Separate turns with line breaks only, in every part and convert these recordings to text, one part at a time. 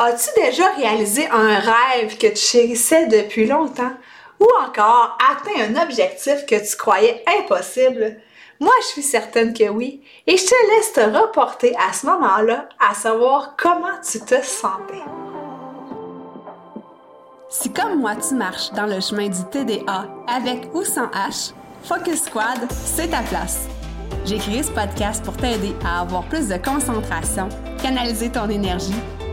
As-tu déjà réalisé un rêve que tu chérissais depuis longtemps? Ou encore atteint un objectif que tu croyais impossible? Moi, je suis certaine que oui. Et je te laisse te reporter à ce moment-là à savoir comment tu te sentais.
Si comme moi, tu marches dans le chemin du TDA avec ou sans H, Focus Squad, c'est ta place. J'ai créé ce podcast pour t'aider à avoir plus de concentration, canaliser ton énergie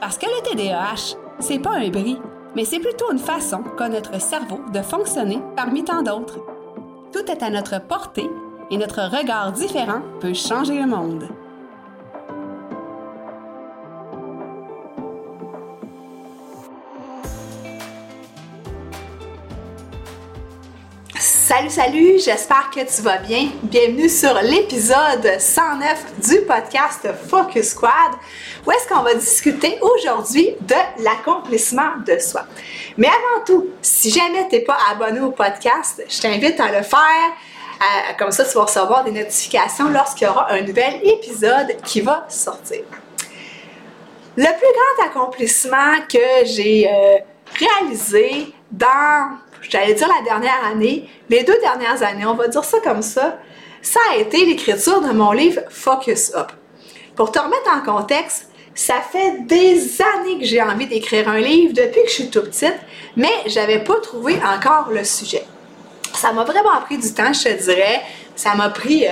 Parce que le TDAH, c'est pas un bris, mais c'est plutôt une façon qu'a notre cerveau de fonctionner parmi tant d'autres. Tout est à notre portée et notre regard différent peut changer le monde.
Salut, salut, j'espère que tu vas bien. Bienvenue sur l'épisode 109 du podcast Focus Squad, où est-ce qu'on va discuter aujourd'hui de l'accomplissement de soi. Mais avant tout, si jamais tu n'es pas abonné au podcast, je t'invite à le faire. Euh, comme ça, tu vas recevoir des notifications lorsqu'il y aura un nouvel épisode qui va sortir. Le plus grand accomplissement que j'ai euh, réalisé dans j'allais dire la dernière année, les deux dernières années, on va dire ça comme ça, ça a été l'écriture de mon livre Focus Up. Pour te remettre en contexte, ça fait des années que j'ai envie d'écrire un livre depuis que je suis tout petite, mais j'avais pas trouvé encore le sujet. Ça m'a vraiment pris du temps, je te dirais. Ça m'a pris euh,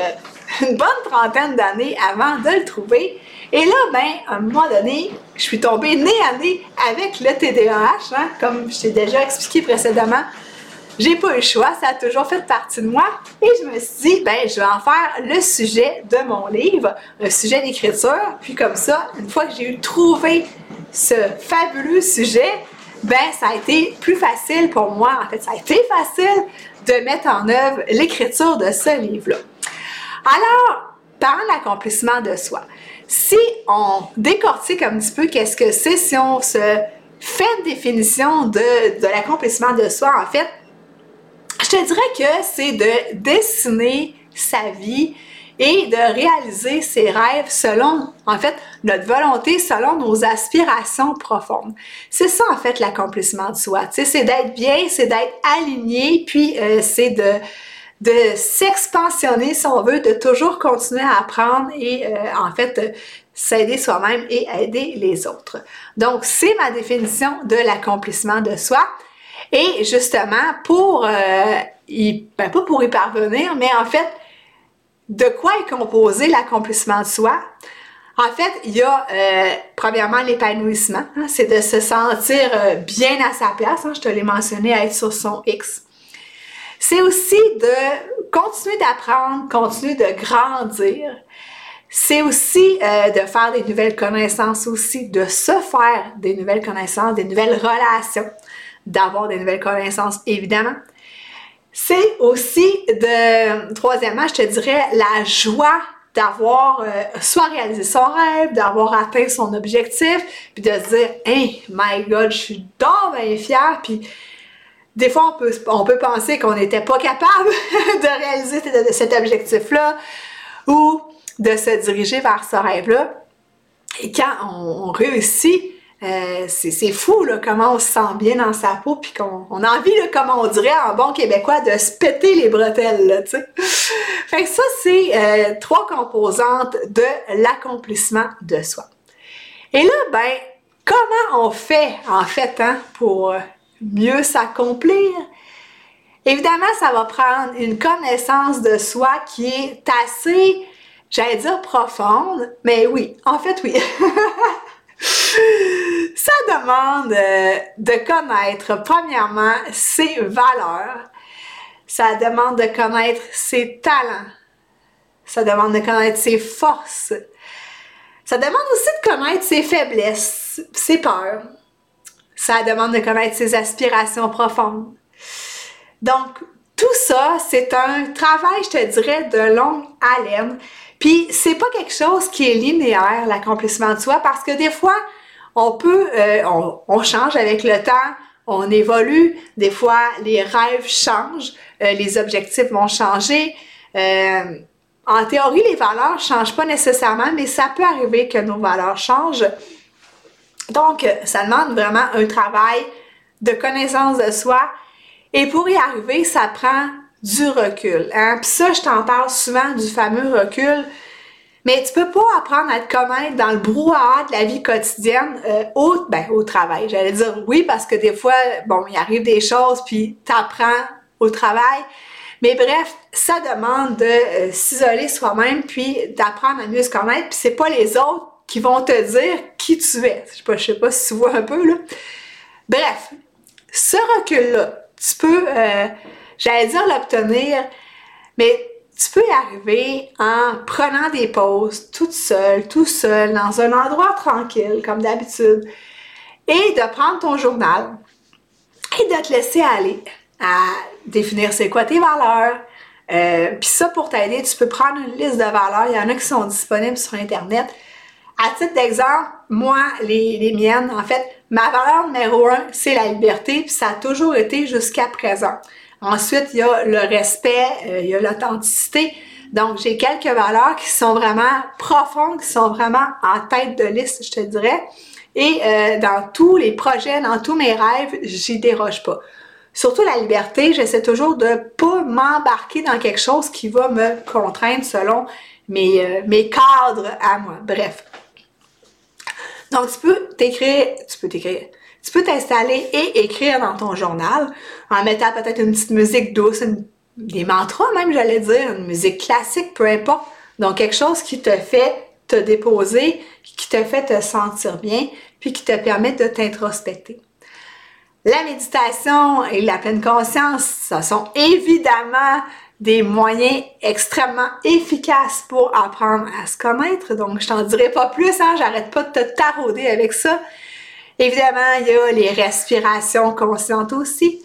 une bonne trentaine d'années avant de le trouver. Et là, ben, à un moment donné, je suis tombée nez à nez avec le TDAH, hein, comme je t'ai déjà expliqué précédemment. J'ai pas eu le choix, ça a toujours fait partie de moi. Et je me suis dit, ben, je vais en faire le sujet de mon livre, un sujet d'écriture. Puis comme ça, une fois que j'ai eu trouvé ce fabuleux sujet, ben, ça a été plus facile pour moi. En fait, ça a été facile de mettre en œuvre l'écriture de ce livre-là. Alors, parlant l'accomplissement de soi, si on décortique un petit peu qu'est-ce que c'est, si on se fait une définition de, de l'accomplissement de soi, en fait, je te dirais que c'est de dessiner sa vie et de réaliser ses rêves selon, en fait, notre volonté, selon nos aspirations profondes. C'est ça, en fait, l'accomplissement de soi. C'est d'être bien, c'est d'être aligné, puis euh, c'est de de s'expansionner, si on veut, de toujours continuer à apprendre et euh, en fait s'aider soi-même et aider les autres. Donc, c'est ma définition de l'accomplissement de soi. Et justement, pour, euh, y, ben pas pour y parvenir, mais en fait, de quoi est composé l'accomplissement de soi? En fait, il y a euh, premièrement l'épanouissement, hein, c'est de se sentir euh, bien à sa place. Hein, je te l'ai mentionné, être sur son X. C'est aussi de continuer d'apprendre, continuer de grandir. C'est aussi de faire des nouvelles connaissances aussi, de se faire des nouvelles connaissances, des nouvelles relations, d'avoir des nouvelles connaissances évidemment. C'est aussi de, troisièmement, je te dirais, la joie d'avoir euh, soit réalisé son rêve, d'avoir atteint son objectif, puis de se dire, hey, my God, je suis donc bien fière, puis des fois, on peut, on peut penser qu'on n'était pas capable de réaliser cet objectif-là ou de se diriger vers ce rêve-là. Et quand on, réussit, euh, c'est fou là, comment on se sent bien dans sa peau, puis qu'on on a envie, là, comme on dirait en bon québécois, de se péter les bretelles. Là, fait que ça, c'est euh, trois composantes de l'accomplissement de soi. Et là, ben, comment on fait en fait hein, pour mieux s'accomplir? Évidemment, ça va prendre une connaissance de soi qui est assez, j'allais dire profonde, mais oui, en fait oui. ça demande euh, de connaître premièrement ses valeurs, ça demande de connaître ses talents, ça demande de connaître ses forces, ça demande aussi de connaître ses faiblesses ses peurs. Ça demande de connaître ses aspirations profondes. Donc, tout ça, c'est un travail, je te dirais, de longue haleine. Puis, c'est pas quelque chose qui est linéaire, l'accomplissement de soi, parce que des fois, on peut, euh, on, change avec le temps, on évolue, des fois, les rêves changent, euh, les objectifs vont changer. Euh, en théorie, les valeurs changent pas nécessairement, mais ça peut arriver que nos valeurs changent. Donc, ça demande vraiment un travail de connaissance de soi. Et pour y arriver, ça prend du recul. Hein? Puis ça, je t'en parle souvent du fameux recul. Mais tu peux pas apprendre à te connaître dans le brouhaha de la vie quotidienne euh, au, ben, au travail. J'allais dire oui parce que des fois, bon, il arrive des choses puis tu apprends au travail. Mais bref, ça demande de euh, s'isoler soi-même puis d'apprendre à mieux se connaître. Puis c'est pas les autres qui vont te dire qui tu es. Je sais pas, je sais pas si tu vois un peu là. Bref, ce recul-là, tu peux, euh, j'allais dire l'obtenir, mais tu peux y arriver en prenant des pauses toute seule, tout seul, dans un endroit tranquille, comme d'habitude, et de prendre ton journal et de te laisser aller à définir c'est quoi tes valeurs. Euh, Puis ça, pour t'aider, tu peux prendre une liste de valeurs. Il y en a qui sont disponibles sur Internet. À titre d'exemple, moi, les, les, miennes, en fait, ma valeur numéro un, c'est la liberté, puis ça a toujours été jusqu'à présent. Ensuite, il y a le respect, euh, il y a l'authenticité. Donc, j'ai quelques valeurs qui sont vraiment profondes, qui sont vraiment en tête de liste, je te dirais. Et euh, dans tous les projets, dans tous mes rêves, j'y déroge pas. Surtout la liberté, j'essaie toujours de pas m'embarquer dans quelque chose qui va me contraindre selon mes, euh, mes cadres à moi. Bref. Donc, tu peux t'écrire, tu peux t'écrire, tu peux t'installer et écrire dans ton journal en mettant peut-être une petite musique douce, des mantras même, j'allais dire, une musique classique, peu importe. Donc, quelque chose qui te fait te déposer, qui te fait te sentir bien, puis qui te permet de t'introspecter. La méditation et la pleine conscience, ce sont évidemment des moyens extrêmement efficaces pour apprendre à se connaître. Donc, je t'en dirai pas plus, hein, j'arrête pas de te tarauder avec ça. Évidemment, il y a les respirations conscientes aussi.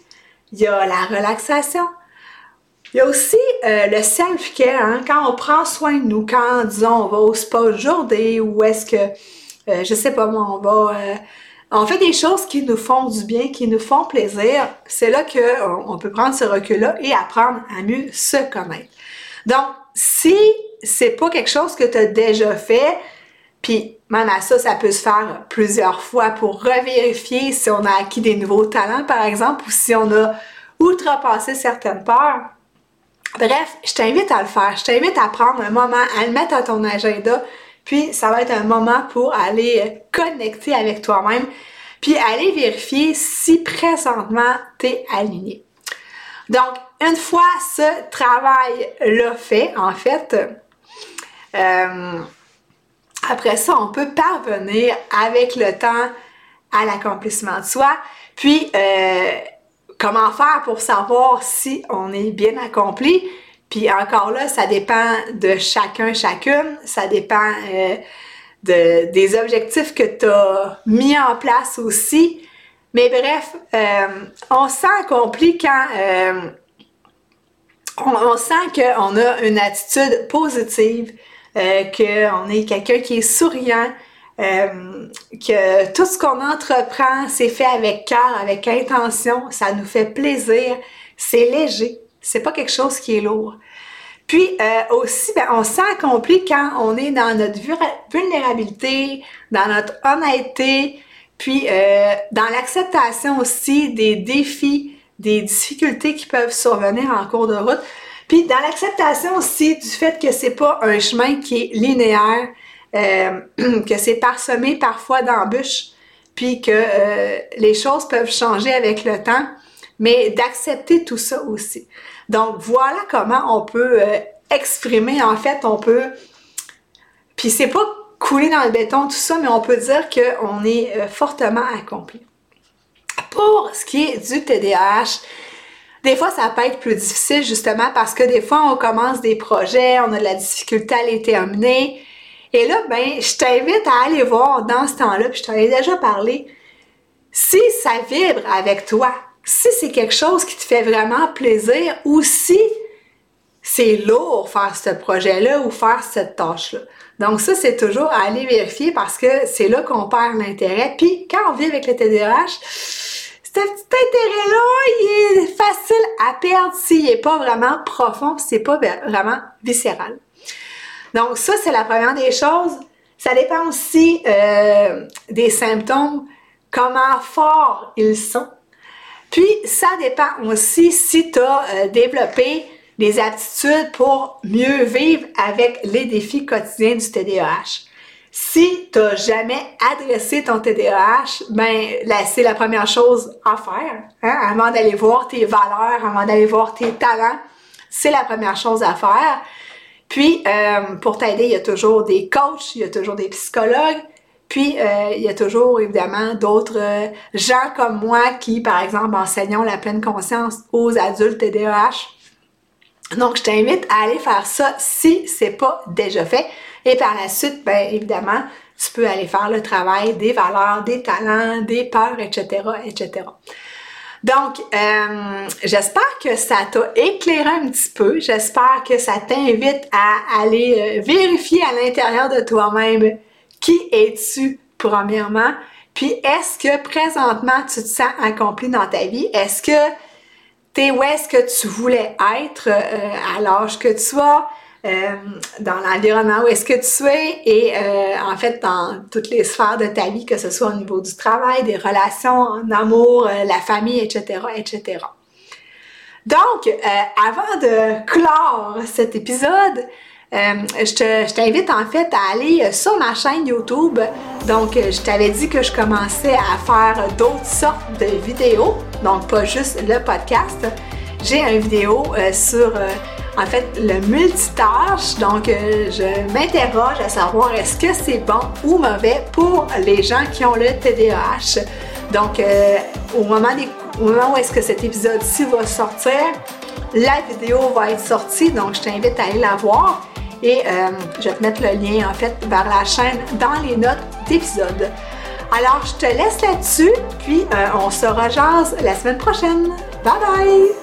Il y a la relaxation. Il y a aussi euh, le self-care, hein, quand on prend soin de nous, quand, disons, on va au spa aujourd'hui ou est-ce que, euh, je sais pas moi, on va... Euh, on fait des choses qui nous font du bien, qui nous font plaisir. C'est là qu'on on peut prendre ce recul-là et apprendre à mieux se connaître. Donc, si c'est pas quelque chose que tu as déjà fait, puis même à ça, ça peut se faire plusieurs fois pour revérifier si on a acquis des nouveaux talents, par exemple, ou si on a outrepassé certaines peurs. Bref, je t'invite à le faire. Je t'invite à prendre un moment, à le mettre à ton agenda, puis ça va être un moment pour aller connecter avec toi-même, puis aller vérifier si présentement tu es aligné. Donc, une fois ce travail-là fait, en fait, euh, après ça, on peut parvenir avec le temps à l'accomplissement de soi. Puis, euh, comment faire pour savoir si on est bien accompli? Puis encore là, ça dépend de chacun, chacune. Ça dépend euh, de, des objectifs que tu as mis en place aussi. Mais bref, euh, on sent accompli quand on, on, sent qu'on a une attitude positive, euh, qu'on est quelqu'un qui est souriant, euh, que tout ce qu'on entreprend, c'est fait avec cœur, avec intention, ça nous fait plaisir, c'est léger, c'est pas quelque chose qui est lourd. Puis euh, aussi, ben, on s'est accompli quand on est dans notre vulnérabilité, dans notre honnêteté, puis euh, dans l'acceptation aussi des défis, des difficultés qui peuvent survenir en cours de route. Puis dans l'acceptation aussi du fait que c'est pas un chemin qui est linéaire, euh, que c'est parsemé parfois d'embûches, puis que euh, les choses peuvent changer avec le temps, mais d'accepter tout ça aussi. Donc voilà comment on peut euh, exprimer, en fait, on peut, puis c'est pas couler dans le béton tout ça, mais on peut dire qu'on est fortement accompli. Pour ce qui est du TDAH, des fois, ça peut être plus difficile justement parce que des fois, on commence des projets, on a de la difficulté à les terminer. Et là, ben, je t'invite à aller voir dans ce temps-là, puis je t'en ai déjà parlé, si ça vibre avec toi, si c'est quelque chose qui te fait vraiment plaisir ou si c'est lourd faire ce projet-là ou faire cette tâche-là. Donc ça, c'est toujours à aller vérifier parce que c'est là qu'on perd l'intérêt. Puis quand on vit avec le TDAH, ce petit intérêt-là, il est facile à perdre s'il n'est pas vraiment profond, c'est pas vraiment viscéral. Donc ça, c'est la première des choses. Ça dépend aussi euh, des symptômes, comment forts ils sont. Puis ça dépend aussi si tu as euh, développé des aptitudes pour mieux vivre avec les défis quotidiens du TDAH. Si tu n'as jamais adressé ton TDAH, ben là, c'est la première chose à faire. Hein? Avant d'aller voir tes valeurs, avant d'aller voir tes talents, c'est la première chose à faire. Puis, euh, pour t'aider, il y a toujours des coachs, il y a toujours des psychologues, puis euh, il y a toujours évidemment d'autres euh, gens comme moi qui, par exemple, enseignons la pleine conscience aux adultes TDAH. Donc, je t'invite à aller faire ça si c'est pas déjà fait. Et par la suite, bien évidemment, tu peux aller faire le travail des valeurs, des talents, des peurs, etc., etc. Donc, euh, j'espère que ça t'a éclairé un petit peu. J'espère que ça t'invite à aller euh, vérifier à l'intérieur de toi-même qui es-tu premièrement. Puis, est-ce que présentement tu te sens accompli dans ta vie? Est-ce que tu es où est-ce que tu voulais être euh, à l'âge que tu as? Euh, dans l'environnement où est-ce que tu es et euh, en fait dans toutes les sphères de ta vie, que ce soit au niveau du travail, des relations, en amour, euh, la famille, etc., etc. Donc, avant de clore cet épisode, je t'invite en fait à aller sur ma chaîne YouTube. Donc, je t'avais dit que je commençais à faire d'autres sortes de vidéos, donc pas juste le podcast. J'ai une vidéo sur en fait le multitâche. Donc, euh, je m'interroge à savoir est-ce que c'est bon ou mauvais pour les gens qui ont le TDAH. Donc, euh, au, moment où est-ce que cet épisode-ci va sortir, la vidéo va être sortie. Donc, je t'invite à aller la voir. Et euh, je vais te mettre le lien en fait vers la chaîne dans les notes d'épisode. Alors, je te laisse là-dessus, puis on se rejase la semaine prochaine. Bye bye!